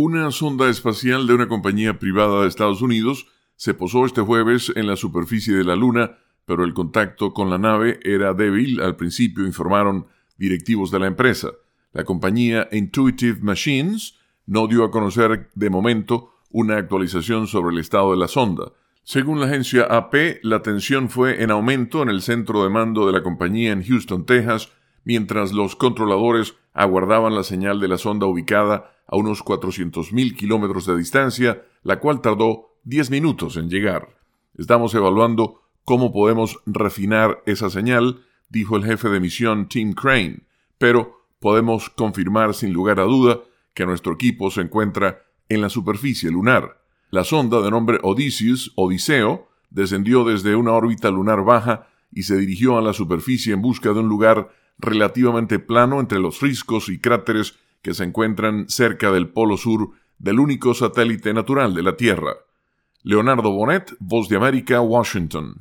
Una sonda espacial de una compañía privada de Estados Unidos se posó este jueves en la superficie de la Luna, pero el contacto con la nave era débil al principio, informaron directivos de la empresa. La compañía Intuitive Machines no dio a conocer de momento una actualización sobre el estado de la sonda. Según la agencia AP, la tensión fue en aumento en el centro de mando de la compañía en Houston, Texas, mientras los controladores aguardaban la señal de la sonda ubicada a unos 400.000 kilómetros de distancia, la cual tardó 10 minutos en llegar. Estamos evaluando cómo podemos refinar esa señal, dijo el jefe de misión Tim Crane, pero podemos confirmar sin lugar a duda que nuestro equipo se encuentra en la superficie lunar. La sonda de nombre Odysseus, Odiseo, descendió desde una órbita lunar baja y se dirigió a la superficie en busca de un lugar relativamente plano entre los riscos y cráteres que se encuentran cerca del polo sur del único satélite natural de la Tierra. Leonardo Bonet, Voz de América, Washington.